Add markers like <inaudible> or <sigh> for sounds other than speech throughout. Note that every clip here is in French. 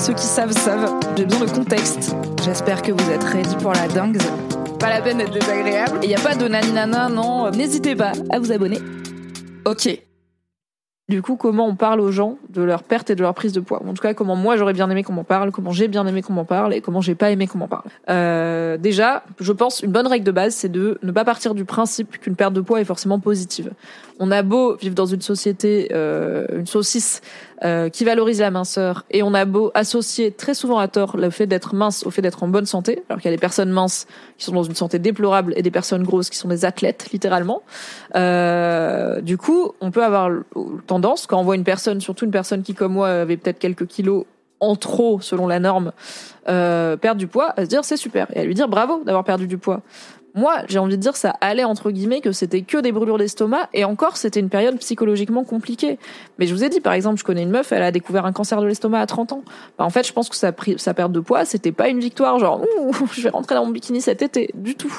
Ceux qui savent savent, j'ai besoin de contexte. J'espère que vous êtes ready pour la dingue. Pas la peine d'être désagréable. Et y a pas de naninana, non. N'hésitez pas à vous abonner. Ok. Du coup, comment on parle aux gens de leur perte et de leur prise de poids? En tout cas, comment moi j'aurais bien aimé qu'on m'en parle, comment j'ai bien aimé qu'on m'en parle et comment j'ai pas aimé qu'on m'en parle. Euh, déjà, je pense une bonne règle de base, c'est de ne pas partir du principe qu'une perte de poids est forcément positive. On a beau vivre dans une société, euh, une saucisse euh, qui valorise la minceur, et on a beau associer très souvent à tort le fait d'être mince au fait d'être en bonne santé, alors qu'il y a des personnes minces qui sont dans une santé déplorable et des personnes grosses qui sont des athlètes littéralement. Euh, du coup, on peut avoir tendance quand on voit une personne, surtout une personne qui comme moi avait peut-être quelques kilos en trop selon la norme, euh, perdre du poids, à se dire c'est super et à lui dire bravo d'avoir perdu du poids. Moi, j'ai envie de dire ça allait entre guillemets que c'était que des brûlures d'estomac et encore c'était une période psychologiquement compliquée. Mais je vous ai dit par exemple, je connais une meuf, elle a découvert un cancer de l'estomac à 30 ans. Bah, en fait, je pense que sa, sa perte de poids, c'était pas une victoire genre Ouh, <laughs> je vais rentrer dans mon bikini cet été du tout.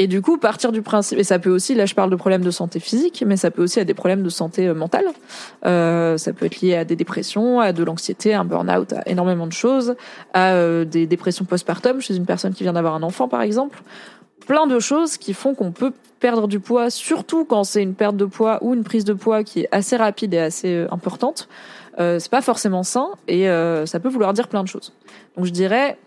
Et du coup, partir du principe et ça peut aussi là je parle de problèmes de santé physique, mais ça peut aussi à des problèmes de santé euh, mentale. Euh, ça peut être lié à des dépressions, à de l'anxiété, à un burn-out, à énormément de choses, à euh, des dépressions postpartum chez une personne qui vient d'avoir un enfant par exemple plein de choses qui font qu'on peut perdre du poids, surtout quand c'est une perte de poids ou une prise de poids qui est assez rapide et assez euh, importante. Euh, c'est pas forcément sain et euh, ça peut vouloir dire plein de choses. Donc je dirais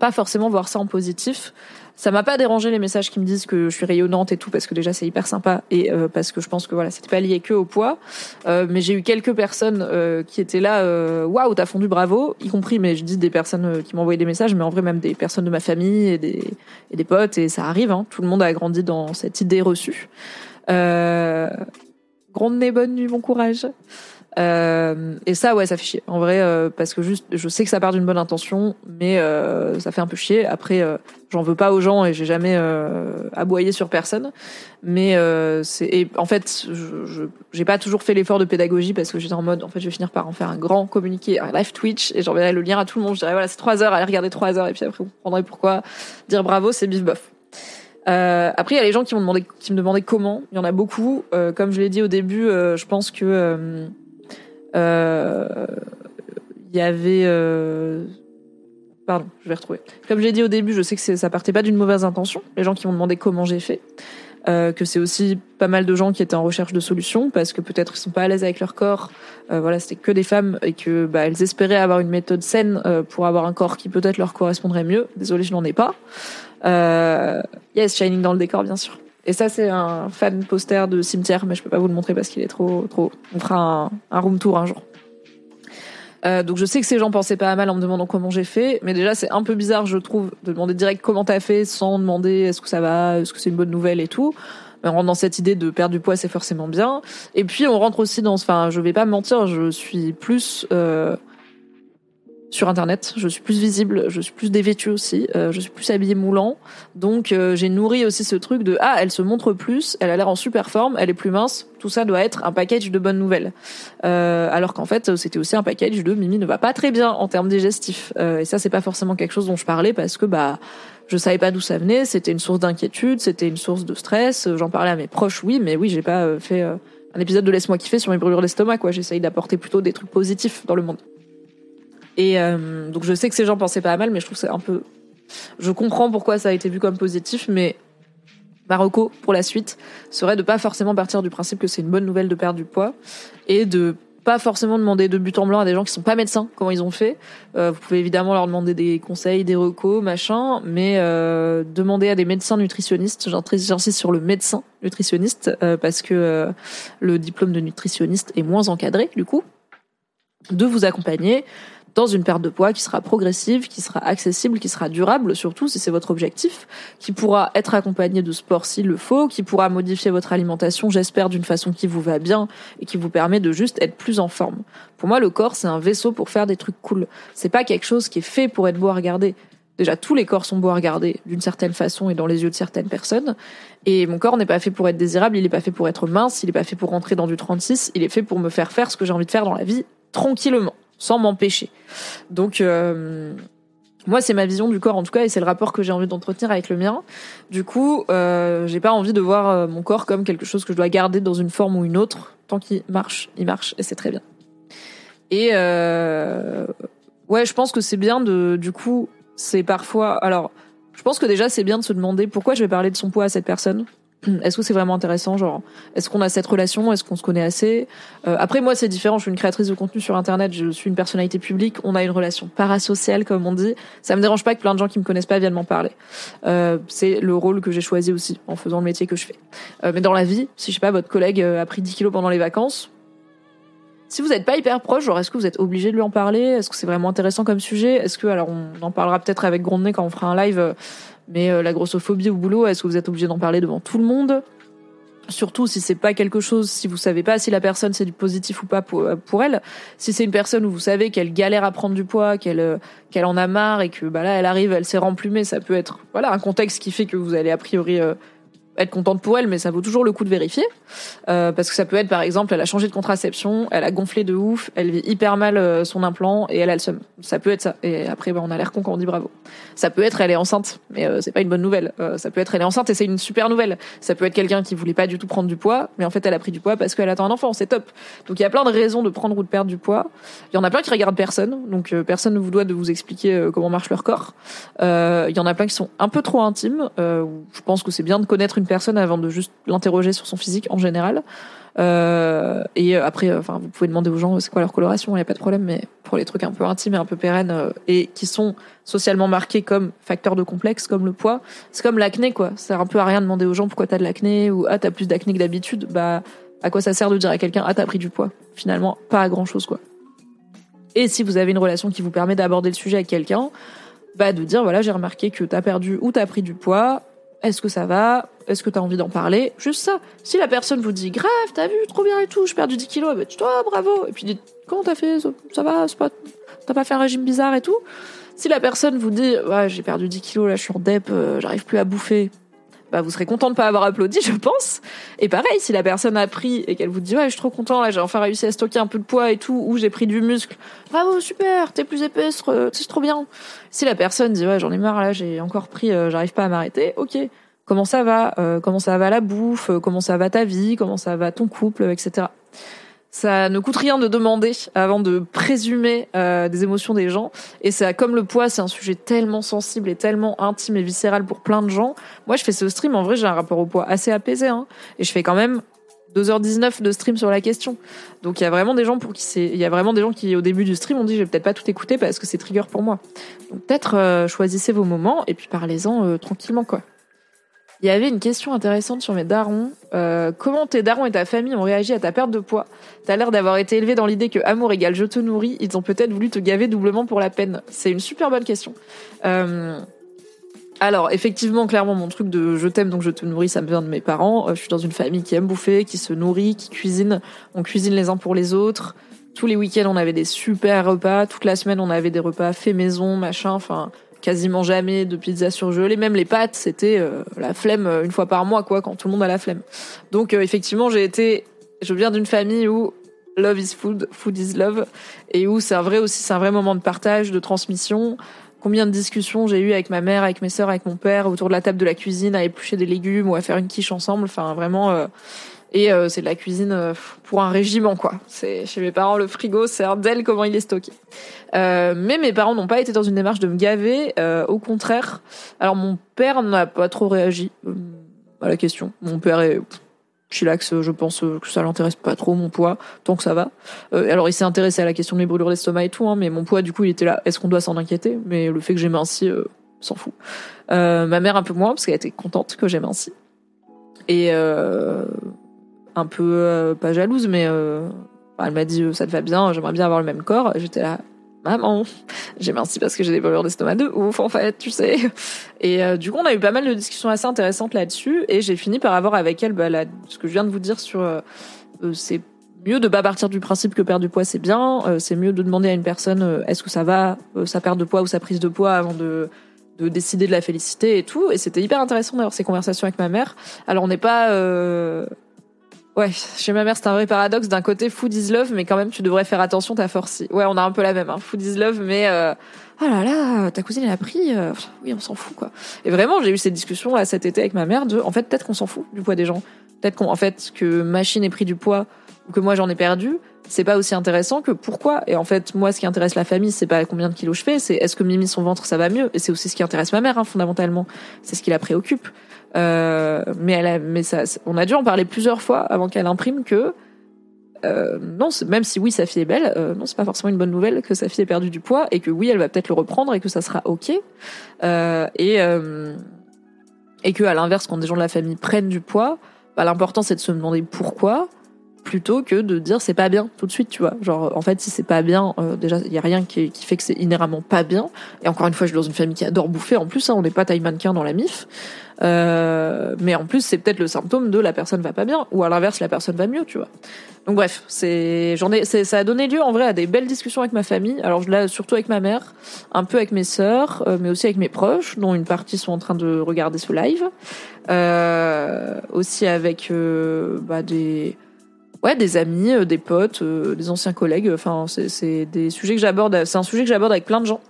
pas forcément voir ça en positif. Ça m'a pas dérangé les messages qui me disent que je suis rayonnante et tout parce que déjà c'est hyper sympa et euh, parce que je pense que voilà c'était pas lié que au poids. Euh, mais j'ai eu quelques personnes euh, qui étaient là, waouh t'as fondu bravo, y compris mais je dis des personnes qui m'envoyaient des messages, mais en vrai même des personnes de ma famille et des et des potes et ça arrive. Hein, tout le monde a grandi dans cette idée reçue. Grande nez, bonne nuit, bon courage. Euh, et ça, ouais, ça fait chier. En vrai, euh, parce que juste, je sais que ça part d'une bonne intention, mais euh, ça fait un peu chier. Après, j'en veux pas aux gens et j'ai jamais aboyé sur personne. Mais c'est, en fait, je, j'ai pas toujours fait l'effort de pédagogie parce que j'étais en mode, en fait, je vais finir par en faire un grand communiqué, un live Twitch, et j'enverrai le lien à tout le monde. Je dirais voilà, c'est trois heures, allez regarder trois heures, et puis après vous comprendrez pourquoi. Dire bravo, c'est bif bof. Après, il y a les gens qui m'ont demandé, qui me demandaient comment. Il y en a beaucoup. Comme je l'ai dit au début, je pense que il y avait. euh, Pardon, je vais retrouver. Comme je l'ai dit au début, je sais que ça partait pas d'une mauvaise intention. Les gens qui m'ont demandé comment j'ai fait. Euh, que c'est aussi pas mal de gens qui étaient en recherche de solutions parce que peut-être ils sont pas à l'aise avec leur corps. Euh, voilà, c'était que des femmes et que bah, elles espéraient avoir une méthode saine euh, pour avoir un corps qui peut-être leur correspondrait mieux. Désolée, je n'en ai pas. Euh, yes, Shining dans le décor, bien sûr. Et ça, c'est un fan poster de cimetière, mais je peux pas vous le montrer parce qu'il est trop, trop. On fera un, un room tour un jour. Euh, donc je sais que ces gens pensaient pas à mal en me demandant comment j'ai fait, mais déjà c'est un peu bizarre, je trouve, de demander direct comment t'as fait sans demander est-ce que ça va, est-ce que c'est une bonne nouvelle et tout. Mais on rentre dans cette idée de perdre du poids, c'est forcément bien. Et puis on rentre aussi dans, enfin, je vais pas me mentir, je suis plus euh, sur internet, je suis plus visible, je suis plus dévêtue aussi, euh, je suis plus habillée moulant. Donc euh, j'ai nourri aussi ce truc de ah elle se montre plus, elle a l'air en super forme, elle est plus mince, tout ça doit être un package de bonnes nouvelles. Euh, alors qu'en fait c'était aussi un package de Mimi ne va pas très bien en termes digestifs. Euh, et ça c'est pas forcément quelque chose dont je parlais parce que bah je savais pas d'où ça venait, c'était une source d'inquiétude, c'était une source de stress. J'en parlais à mes proches oui, mais oui j'ai pas euh, fait euh, un épisode de laisse-moi kiffer sur mes brûlures d'estomac quoi. J'essaye d'apporter plutôt des trucs positifs dans le monde. Et euh, donc je sais que ces gens pensaient pas mal, mais je trouve c'est un peu. Je comprends pourquoi ça a été vu comme positif, mais Marocco pour la suite serait de pas forcément partir du principe que c'est une bonne nouvelle de perdre du poids et de pas forcément demander de but en blanc à des gens qui sont pas médecins, comment ils ont fait. Euh, vous pouvez évidemment leur demander des conseils, des recos, machin, mais euh, demander à des médecins nutritionnistes, j'insiste sur le médecin nutritionniste, euh, parce que euh, le diplôme de nutritionniste est moins encadré, du coup, de vous accompagner dans une perte de poids qui sera progressive, qui sera accessible, qui sera durable surtout si c'est votre objectif, qui pourra être accompagné de sport s'il le faut, qui pourra modifier votre alimentation, j'espère, d'une façon qui vous va bien et qui vous permet de juste être plus en forme. Pour moi, le corps, c'est un vaisseau pour faire des trucs cool. C'est pas quelque chose qui est fait pour être beau à regarder. Déjà, tous les corps sont beaux à regarder d'une certaine façon et dans les yeux de certaines personnes. Et mon corps n'est pas fait pour être désirable, il n'est pas fait pour être mince, il n'est pas fait pour rentrer dans du 36, il est fait pour me faire faire ce que j'ai envie de faire dans la vie tranquillement sans m'empêcher. Donc euh, moi, c'est ma vision du corps en tout cas, et c'est le rapport que j'ai envie d'entretenir avec le mien. Du coup, euh, j'ai pas envie de voir euh, mon corps comme quelque chose que je dois garder dans une forme ou une autre. Tant qu'il marche, il marche, et c'est très bien. Et ouais, je pense que c'est bien de, du coup, c'est parfois. Alors, je pense que déjà, c'est bien de se demander pourquoi je vais parler de son poids à cette personne. Est-ce que c'est vraiment intéressant Genre, est-ce qu'on a cette relation Est-ce qu'on se connaît assez? Euh, Après, moi, c'est différent. Je suis une créatrice de contenu sur Internet. Je suis une personnalité publique. On a une relation parasociale, comme on dit. Ça me dérange pas que plein de gens qui me connaissent pas viennent m'en parler. Euh, c'est le rôle que j'ai choisi aussi en faisant le métier que je fais. Euh, mais dans la vie, si je sais pas, votre collègue euh, a pris 10 kilos pendant les vacances. Si vous n'êtes pas hyper proche, genre est-ce que vous êtes obligé de lui en parler? Est-ce que c'est vraiment intéressant comme sujet? Est-ce que alors on en parlera peut-être avec Grondney quand on fera un live euh, mais euh, la grossophobie au boulot, est-ce que vous êtes obligé d'en parler devant tout le monde? Surtout si c'est pas quelque chose, si vous savez pas si la personne c'est du positif ou pas pour, euh, pour elle. Si c'est une personne où vous savez qu'elle galère à prendre du poids, qu'elle euh, qu'elle en a marre et que bah là elle arrive, elle s'est remplumée, ça peut être voilà un contexte qui fait que vous allez a priori euh, être contente pour elle, mais ça vaut toujours le coup de vérifier. Euh, parce que ça peut être, par exemple, elle a changé de contraception, elle a gonflé de ouf, elle vit hyper mal euh, son implant et elle a le seum. Ça peut être ça. Et après, bah, on a l'air con quand on dit bravo. Ça peut être, elle est enceinte, mais euh, c'est pas une bonne nouvelle. Euh, ça peut être, elle est enceinte et c'est une super nouvelle. Ça peut être quelqu'un qui voulait pas du tout prendre du poids, mais en fait, elle a pris du poids parce qu'elle attend un enfant. C'est top. Donc il y a plein de raisons de prendre ou de perdre du poids. Il y en a plein qui regardent personne, donc euh, personne ne vous doit de vous expliquer euh, comment marche leur corps. Il y en a plein qui sont un peu trop intimes. Je pense que c'est bien de connaître une personne avant de juste l'interroger sur son physique en général. Euh, et après, euh, enfin, vous pouvez demander aux gens c'est quoi leur coloration, il n'y a pas de problème. Mais pour les trucs un peu intimes et un peu pérennes euh, et qui sont socialement marqués comme facteurs de complexe, comme le poids, c'est comme l'acné quoi. Ça sert un peu à rien de demander aux gens pourquoi t'as de l'acné ou ah t'as plus d'acné que d'habitude. Bah à quoi ça sert de dire à quelqu'un ah t'as pris du poids? Finalement, pas à grand chose quoi. Et si vous avez une relation qui vous permet d'aborder le sujet avec quelqu'un, bah de dire voilà j'ai remarqué que t'as perdu ou t'as pris du poids. Est-ce que ça va? Est-ce que t'as envie d'en parler? Juste ça. Si la personne vous dit grave, t'as vu, trop bien et tout, je perds du 10 kilos, bah toi bravo. Et puis dites comment t'as fait? Ça, va? Pas T'as pas fait un régime bizarre et tout? Si la personne vous dit ouais j'ai perdu 10 kilos là, je suis en dep, euh, j'arrive plus à bouffer. Bah, vous serez content de pas avoir applaudi, je pense. Et pareil, si la personne a pris et qu'elle vous dit ouais, je suis trop content là, j'ai enfin réussi à stocker un peu de poids et tout, ou j'ai pris du muscle, bravo, super, t'es plus épaisse, c'est trop bien. Si la personne dit ouais, j'en ai marre là, j'ai encore pris, euh, j'arrive pas à m'arrêter, ok. Comment ça va? Euh, Comment ça va la bouffe? Euh, Comment ça va ta vie? Comment ça va ton couple, etc. Ça ne coûte rien de demander avant de présumer euh, des émotions des gens. Et ça, comme le poids, c'est un sujet tellement sensible et tellement intime et viscéral pour plein de gens. Moi, je fais ce stream. En vrai, j'ai un rapport au poids assez apaisé. Hein, et je fais quand même 2h19 de stream sur la question. Donc il y a vraiment des gens pour qui c'est, il y a vraiment des gens qui au début du stream ont dit je vais peut-être pas tout écouter parce que c'est trigger pour moi. Donc peut-être euh, choisissez vos moments et puis parlez-en euh, tranquillement quoi. Il y avait une question intéressante sur mes darons. Euh, comment tes darons et ta famille ont réagi à ta perte de poids? T'as l'air d'avoir été élevé dans l'idée que amour égale je te nourris. Ils ont peut-être voulu te gaver doublement pour la peine. C'est une super bonne question. Euh, alors, effectivement, clairement, mon truc de je t'aime donc je te nourris, ça me vient de mes parents. Euh, je suis dans une famille qui aime bouffer, qui se nourrit, qui cuisine. On cuisine les uns pour les autres. Tous les week-ends, on avait des super repas. Toute la semaine, on avait des repas faits maison, machin. Enfin, quasiment jamais de pizza surgelée. Même les pâtes, c'était euh, la flemme euh, une fois par mois, quoi, quand tout le monde a la flemme. Donc, euh, effectivement, j'ai été. Je viens d'une famille où love is food, food is love, et où c'est un vrai aussi, c'est un vrai moment de partage, de transmission. Combien de discussions j'ai eu avec ma mère, avec mes sœurs, avec mon père autour de la table de la cuisine, à éplucher des légumes ou à faire une quiche ensemble. Enfin, vraiment. euh, et euh, c'est de la cuisine euh, pour un régiment, quoi. Chez mes parents le frigo, un d'elle comment il est stocké. Euh, mais mes parents n'ont pas été dans une démarche de me gaver. euh, au contraire, alors mon père n'a pas trop réagi euh, à la question. Mon père est chillax, je pense que ça l'intéresse pas trop mon poids, tant que ça va. alors il s'est intéressé à la question de mes brûlures d'estomac et tout, hein, mais mon poids du coup il était là. Est-ce qu'on doit s'en inquiéter? Mais le fait que j'ai minci, s'en fout. ma mère un peu moins parce qu'elle était contente que j'ai minci et un peu pas jalouse, mais elle m'a dit ça te va bien, j'aimerais bien avoir le même corps. J'étais là, maman, j'ai minci parce que j'ai des brûlures d'estomac de ouf en fait, tu sais. Et euh, du coup, on a eu pas mal de discussions assez intéressantes là-dessus, et j'ai fini par avoir avec elle bah, ce que je viens de vous dire sur euh, euh, c'est mieux de pas partir du principe que perdre du poids c'est bien, c'est mieux de demander à une personne est-ce que ça va, sa perte de poids ou sa prise de poids avant de de décider de la féliciter et tout. Et c'était hyper intéressant d'avoir ces conversations avec ma mère. Alors on n'est pas Ouais, chez ma mère, c'est un vrai paradoxe. D'un côté, food is love, mais quand même, tu devrais faire attention, ta force. Ouais, on a un peu la même, hein. Food is love, mais euh, oh là là, ta cousine elle a pris. Euh, oui, on s'en fout quoi. Et vraiment, j'ai eu cette discussion là cet été avec ma mère de, en fait, peut-être qu'on s'en fout du poids des gens. Peut-être qu'en fait que machine ait pris du poids ou que moi j'en ai perdu, c'est pas aussi intéressant que pourquoi? Et en fait, moi, ce qui intéresse la famille, c'est pas combien de kilos je fais, c'est est-ce que Mimi son ventre ça va mieux? Et c'est aussi ce qui intéresse ma mère, hein, fondamentalement. C'est ce qui la préoccupe. Euh, mais elle mais ça, on a dû en parler plusieurs fois avant qu'elle imprime que euh, non, même si oui, sa fille est belle, euh, non, c'est pas forcément une bonne nouvelle que sa fille ait perdu du poids et que oui, elle va peut-être le reprendre et que ça sera ok. Euh, et et que l'inverse, quand des gens de la famille prennent du poids, bah, l'important c'est de se demander pourquoi plutôt que de dire c'est pas bien tout de suite, tu vois. Genre, en fait, si c'est pas bien, euh, déjà, il y a rien qui, fait que c'est inhéremment pas bien. Et encore une fois, je suis dans une famille qui adore bouffer. En plus, hein, on n'est pas taille mannequin dans la MIF. Euh, mais en plus, c'est peut-être le symptôme de la personne va pas bien, ou à l'inverse, la personne va mieux, tu vois. Donc bref, c'est, j'en ai, ça a donné lieu en vrai à des belles discussions avec ma famille. Alors là, surtout avec ma mère, un peu avec mes sœurs, euh, mais aussi avec mes proches, dont une partie sont en train de regarder ce live. Aussi avec bah, des ouais, des amis, euh, des potes, euh, des anciens collègues. Enfin, c'est des sujets que j'aborde. C'est un sujet que j'aborde avec plein de gens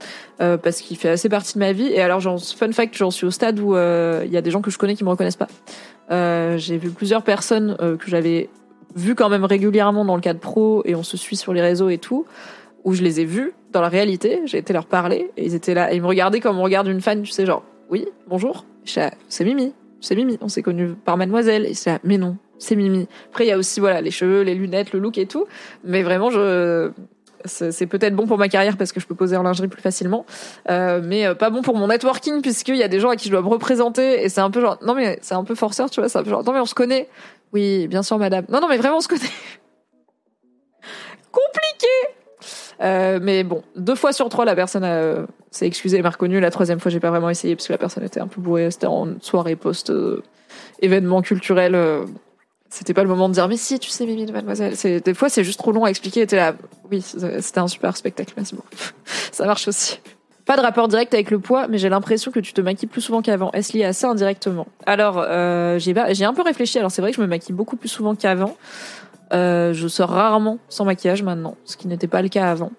euh, parce qu'il fait assez partie de ma vie. Et alors, genre, fun fact, j'en suis au stade où il y a des gens que je connais qui me reconnaissent pas. J'ai vu plusieurs personnes que j'avais vues quand même régulièrement dans le cadre pro et on se suit sur les réseaux et tout, où je les ai vus dans la réalité. J'ai été leur parler et ils étaient là et ils me regardaient comme on regarde une fan, tu sais, genre, oui, bonjour, c'est Mimi, c'est Mimi, on s'est connus par Mademoiselle. Et mais non, c'est Mimi. Après, il y a aussi voilà les cheveux, les lunettes, le look et tout. Mais vraiment, je c'est peut-être bon pour ma carrière parce que je peux poser en lingerie plus facilement, euh, mais euh, pas bon pour mon networking puisqu'il y a des gens à qui je dois me représenter et c'est un peu genre non mais c'est un peu forceur tu vois, c'est un peu genre non mais on se connaît. Oui, bien sûr madame. Non non mais vraiment on se connaît. <laughs> Compliqué. Euh, mais bon, deux fois sur trois, la personne euh, s'est excusée et m'a reconnu. La troisième fois, j'ai pas vraiment essayé parce que la personne était un peu bourrée. C'était en soirée post événement culturel c'était pas le moment de dire mais si tu sais Mimi de Mademoiselle des fois c'est juste trop long à expliquer. Et là oui c'était un super spectacle merci beaucoup. <laughs> Ça marche aussi. Pas de rapport direct avec le poids mais j'ai l'impression que tu te maquilles plus souvent qu'avant. Est-ce lié à ça indirectement? Alors euh, j'ai un peu réfléchi. Alors c'est vrai que je me maquille beaucoup plus souvent qu'avant euh, je sors rarement sans maquillage maintenant ce qui n'était pas le cas avant.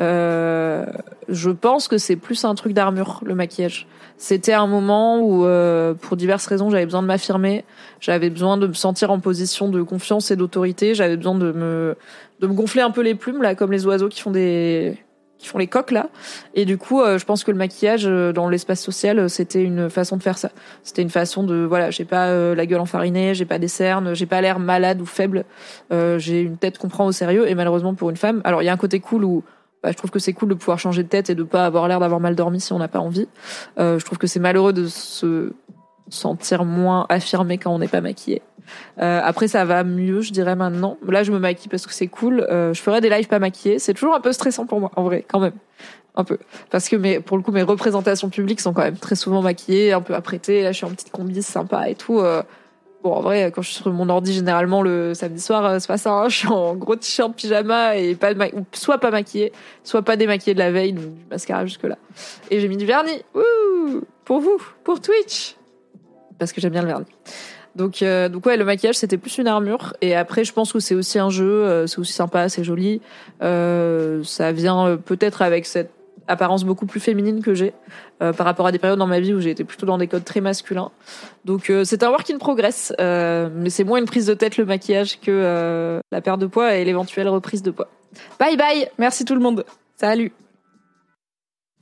Euh, je pense que c'est plus un truc d'armure, le maquillage. C'était un moment où, euh, pour diverses raisons, j'avais besoin de m'affirmer, j'avais besoin de me sentir en position de confiance et d'autorité, j'avais besoin de me, de me gonfler un peu les plumes, là, comme les oiseaux qui font des, font les coques, là. Et du coup, euh, je pense que le maquillage dans l'espace social, c'était une façon de faire ça. C'était une façon de, voilà, j'ai pas la gueule enfarinée, j'ai pas des cernes, j'ai pas l'air malade ou faible, j'ai une tête qu'on prend au sérieux, et malheureusement pour une femme, alors il y a un côté cool où bah, je trouve que c'est cool de pouvoir changer de tête et de pas avoir l'air d'avoir mal dormi si on n'a pas envie. Euh, je trouve que c'est malheureux de se sentir moins affirmé quand on n'est pas maquillé. Euh, après, ça va mieux, je dirais maintenant. Là, je me maquille parce que c'est cool. Euh, je ferai des lives pas maquillés. C'est toujours un peu stressant pour moi, en vrai, quand même. Un peu. Parce que mes, pour le coup, mes représentations publiques sont quand même très souvent maquillées, un peu apprêtées. Là, je suis en petite combi sympa et tout. Euh, Bon, en vrai, quand je suis sur mon ordi, généralement, le samedi soir, euh, c'est pas ça. Hein. <laughs> Je suis en gros t-shirt pyjama et pas de soit pas maquillée, soit pas démaquillée de la veille, donc du mascara jusque-là. Et j'ai mis du vernis. Ouh Pour vous, pour Twitch. Parce que j'aime bien le vernis. Donc, euh, donc ouais, le maquillage c'était plus une armure. Et après, je pense que c'est aussi un jeu, euh, c'est aussi sympa, c'est joli. ça vient peut-être avec cette apparence beaucoup plus féminine que j'ai euh, par rapport à des périodes dans ma vie où j'ai été plutôt dans des codes très masculins. Donc euh, c'est un work in progress, euh, mais c'est moins une prise de tête le maquillage que la perte de poids et l'éventuelle reprise de poids. Bye bye, merci tout le monde. Salut.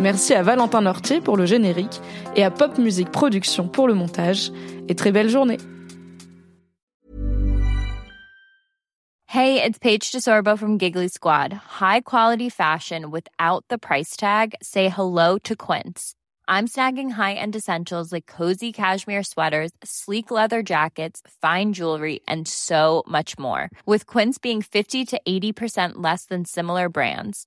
Merci à Valentin Nortier pour le générique et à Pop Music Production pour le montage. Et très belle journée. Hey, it's Paige DeSorbo from Giggly Squad. High quality fashion without the price tag. Say hello to Quince. I'm snagging high-end essentials like cozy cashmere sweaters, sleek leather jackets, fine jewelry, and so much more. With Quince being 50 to 80% less than similar brands